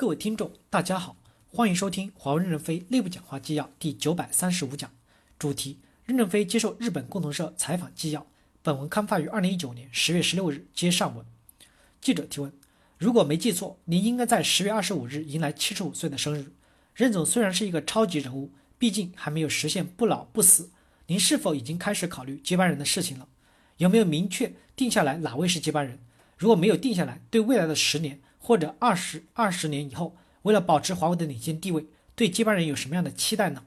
各位听众，大家好，欢迎收听华为任正非内部讲话纪要第九百三十五讲，主题：任正非接受日本共同社采访纪要。本文刊发于二零一九年十月十六日，接上文。记者提问：如果没记错，您应该在十月二十五日迎来七十五岁的生日。任总虽然是一个超级人物，毕竟还没有实现不老不死。您是否已经开始考虑接班人的事情了？有没有明确定下来哪位是接班人？如果没有定下来，对未来的十年？或者二十二十年以后，为了保持华为的领先地位，对接班人有什么样的期待呢？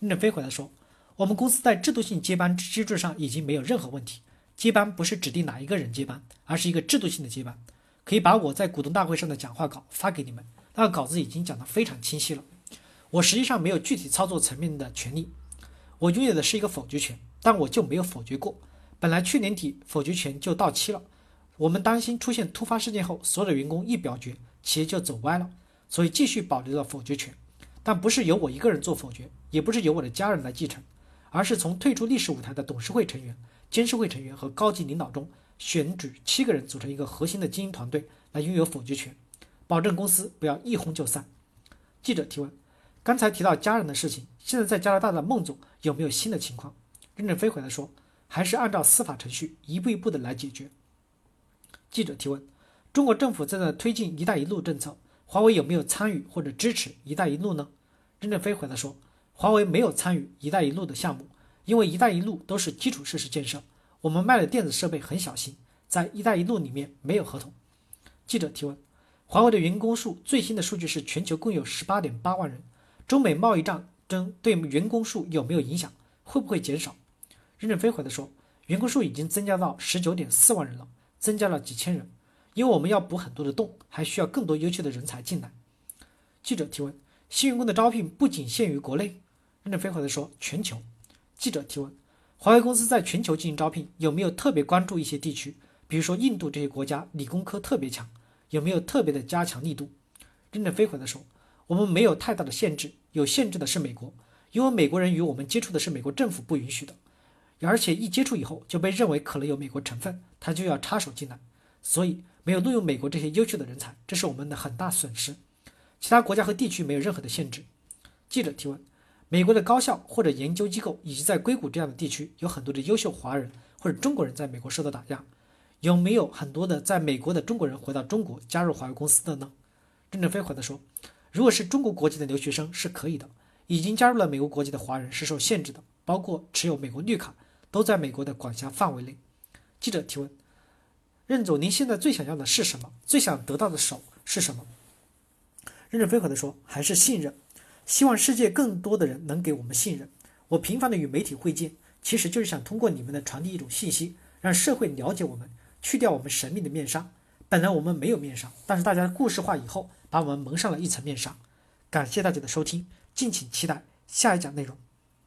任正非回答说：“我们公司在制度性接班机制上已经没有任何问题。接班不是指定哪一个人接班，而是一个制度性的接班。可以把我在股东大会上的讲话稿发给你们，那个稿子已经讲得非常清晰了。我实际上没有具体操作层面的权利，我拥有的是一个否决权，但我就没有否决过。本来去年底否决权就到期了。”我们担心出现突发事件后，所有的员工一表决，企业就走歪了，所以继续保留了否决权，但不是由我一个人做否决，也不是由我的家人来继承，而是从退出历史舞台的董事会成员、监事会成员和高级领导中选举七个人组成一个核心的经营团队来拥有否决权，保证公司不要一哄就散。记者提问：刚才提到家人的事情，现在在加拿大的孟总有没有新的情况？任正非回答说：还是按照司法程序一步一步的来解决。记者提问：中国政府正在推进“一带一路”政策，华为有没有参与或者支持“一带一路”呢？任正非回答说：“华为没有参与‘一带一路’的项目，因为‘一带一路’都是基础设施建设，我们卖的电子设备很小心，在‘一带一路’里面没有合同。”记者提问：华为的员工数最新的数据是全球共有十八点八万人，中美贸易战争对员工数有没有影响？会不会减少？任正非回答说：“员工数已经增加到十九点四万人了。”增加了几千人，因为我们要补很多的洞，还需要更多优秀的人才进来。记者提问：新员工的招聘不仅限于国内？任正非回答说：全球。记者提问：华为公司在全球进行招聘，有没有特别关注一些地区？比如说印度这些国家理工科特别强，有没有特别的加强力度？任正非回答说：我们没有太大的限制，有限制的是美国，因为美国人与我们接触的是美国政府不允许的。而且一接触以后就被认为可能有美国成分，他就要插手进来，所以没有录用美国这些优秀的人才，这是我们的很大损失。其他国家和地区没有任何的限制。记者提问：美国的高校或者研究机构，以及在硅谷这样的地区，有很多的优秀华人或者中国人在美国受到打压，有没有很多的在美国的中国人回到中国加入华为公司的呢？任正非回答说：如果是中国国籍的留学生是可以的，已经加入了美国国籍的华人是受限制的，包括持有美国绿卡。都在美国的管辖范围内。记者提问：任总，您现在最想要的是什么？最想得到的手是什么？任正非回答说：还是信任，希望世界更多的人能给我们信任。我频繁的与媒体会见，其实就是想通过你们的传递一种信息，让社会了解我们，去掉我们神秘的面纱。本来我们没有面纱，但是大家故事化以后，把我们蒙上了一层面纱。感谢大家的收听，敬请期待下一讲内容。